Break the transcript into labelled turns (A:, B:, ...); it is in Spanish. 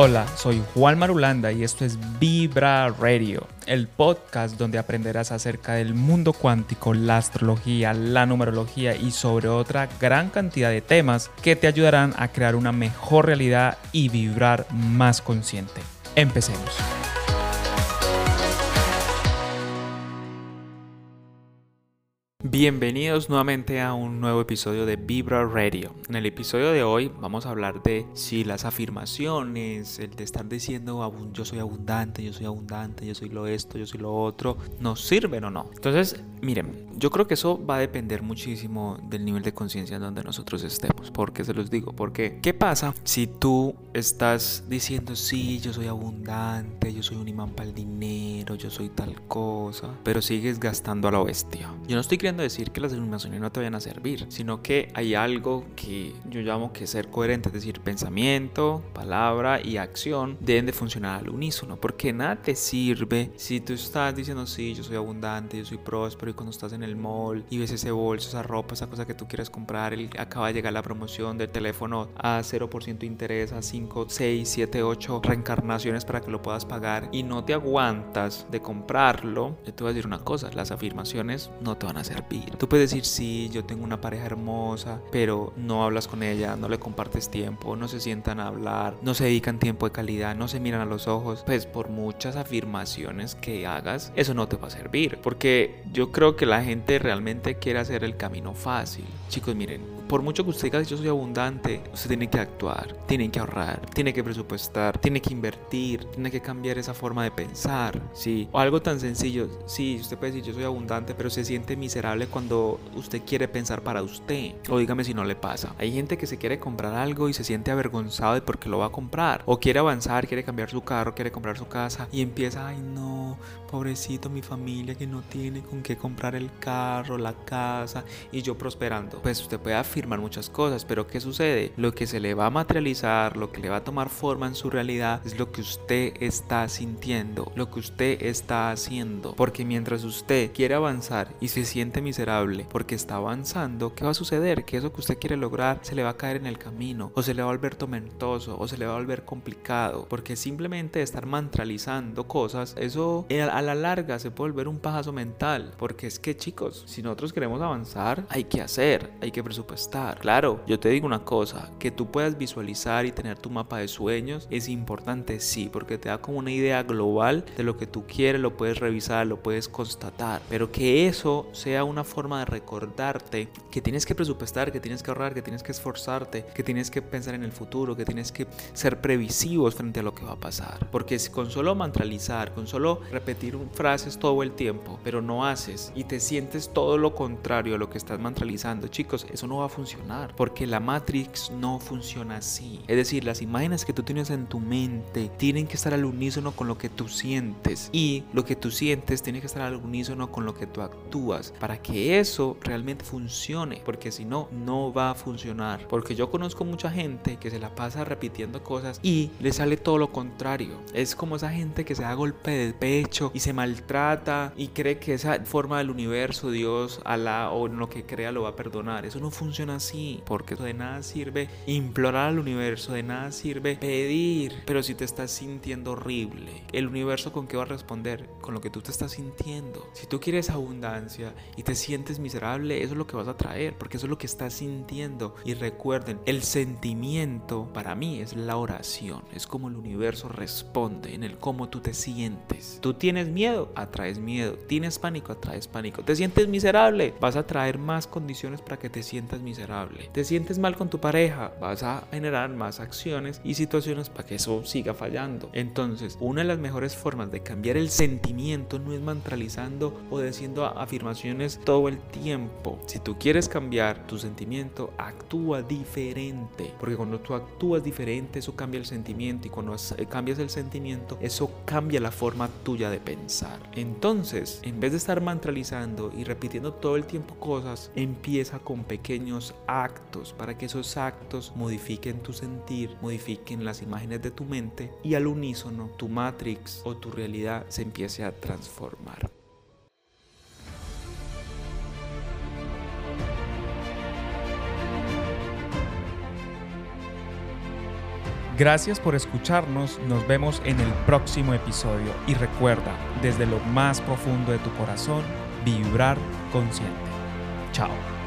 A: Hola, soy Juan Marulanda y esto es Vibra Radio, el podcast donde aprenderás acerca del mundo cuántico, la astrología, la numerología y sobre otra gran cantidad de temas que te ayudarán a crear una mejor realidad y vibrar más consciente. Empecemos. Bienvenidos nuevamente a un nuevo episodio de Vibra Radio. En el episodio de hoy vamos a hablar de si las afirmaciones, el de estar diciendo yo soy abundante, yo soy abundante, yo soy lo esto, yo soy lo otro, nos sirven o no. Entonces, miren, yo creo que eso va a depender muchísimo del nivel de conciencia en donde nosotros estemos. ¿Por qué se los digo? Porque, ¿qué pasa si tú estás diciendo sí, yo soy abundante, yo soy un imán para el dinero, yo soy tal cosa, pero sigues gastando a la bestia? Yo no estoy queriendo decir que las afirmaciones no te vayan a servir, sino que hay algo que yo llamo que ser coherente, es decir, pensamiento, palabra y acción deben de funcionar al unísono, porque nada te sirve si tú estás diciendo, sí, yo soy abundante, yo soy próspero, y cuando estás en el mall y ves ese bolso, esa ropa, esa cosa que tú quieres comprar, y acaba de llegar la promoción del teléfono a 0% interés, a 5, 6, 7, 8 reencarnaciones para que lo puedas pagar y no te aguantas de comprarlo, yo te voy a decir una cosa, las afirmaciones no te van a servir Tú puedes decir, sí, yo tengo una pareja hermosa, pero no hablas con ella, no le compartes tiempo, no se sientan a hablar, no se dedican tiempo de calidad, no se miran a los ojos. Pues por muchas afirmaciones que hagas, eso no te va a servir. Porque yo creo que la gente realmente quiere hacer el camino fácil. Chicos, miren, por mucho que usted diga yo soy abundante, usted tiene que actuar, tiene que ahorrar, tiene que presupuestar, tiene que invertir, tiene que cambiar esa forma de pensar, ¿sí? O algo tan sencillo, sí, usted puede decir yo soy abundante, pero se siente miserable cuando usted quiere pensar para usted. O dígame si no le pasa. Hay gente que se quiere comprar algo y se siente avergonzado de por qué lo va a comprar. O quiere avanzar, quiere cambiar su carro, quiere comprar su casa y empieza, ay no, pobrecito mi familia que no tiene con qué comprar el carro, la casa y yo prosperando. Pues usted puede afirmar muchas cosas, pero ¿qué sucede? Lo que se le va a materializar, lo que le va a tomar forma en su realidad es lo que usted está sintiendo, lo que usted está haciendo. Porque mientras usted quiere avanzar y se siente miserable porque está avanzando, ¿qué va a suceder? Que eso que usted quiere lograr se le va a caer en el camino, o se le va a volver tormentoso, o se le va a volver complicado, porque simplemente estar mantralizando cosas, eso a la larga se puede volver un pajazo mental, porque es que chicos, si nosotros queremos avanzar, hay que hacer, hay que presupuestar Claro, yo te digo una cosa, que tú puedas visualizar y tener tu mapa de sueños es importante, sí, porque te da como una idea global de lo que tú quieres, lo puedes revisar, lo puedes constatar, pero que eso sea una forma de recordarte que tienes que presupuestar, que tienes que ahorrar, que tienes que esforzarte, que tienes que pensar en el futuro, que tienes que ser previsivos frente a lo que va a pasar. Porque si con solo mantralizar, con solo repetir frases todo el tiempo, pero no haces y te sientes todo lo contrario a lo que estás mantralizando, chicos, eso no va a funcionar, porque la Matrix no funciona así. Es decir, las imágenes que tú tienes en tu mente tienen que estar al unísono con lo que tú sientes y lo que tú sientes tiene que estar al unísono con lo que tú actúas para que eso realmente funcione, porque si no, no va a funcionar. Porque yo conozco mucha gente que se la pasa repitiendo cosas y le sale todo lo contrario. Es como esa gente que se da golpe de pecho y se maltrata y cree que esa forma del universo, Dios, Alá o lo que crea lo va a perdonar. Eso no funciona así, porque de nada sirve implorar al universo, de nada sirve pedir, pero si te estás sintiendo horrible, el universo con qué va a responder? Con lo que tú te estás sintiendo. Si tú quieres abundancia y te sientes miserable, eso es lo que vas a traer, porque eso es lo que estás sintiendo. Y recuerden, el sentimiento para mí es la oración, es como el universo responde en el cómo tú te sientes. Tú tienes miedo, atraes miedo. Tienes pánico, atraes pánico. Te sientes miserable, vas a traer más condiciones para que te sientas miserable te sientes mal con tu pareja, vas a generar más acciones y situaciones para que eso siga fallando. Entonces, una de las mejores formas de cambiar el sentimiento no es mantralizando o diciendo afirmaciones todo el tiempo. Si tú quieres cambiar tu sentimiento, actúa diferente. Porque cuando tú actúas diferente, eso cambia el sentimiento. Y cuando cambias el sentimiento, eso cambia la forma tuya de pensar. Entonces, en vez de estar mantralizando y repitiendo todo el tiempo cosas, empieza con pequeños actos para que esos actos modifiquen tu sentir, modifiquen las imágenes de tu mente y al unísono tu matrix o tu realidad se empiece a transformar. Gracias por escucharnos, nos vemos en el próximo episodio y recuerda, desde lo más profundo de tu corazón, vibrar consciente. Chao.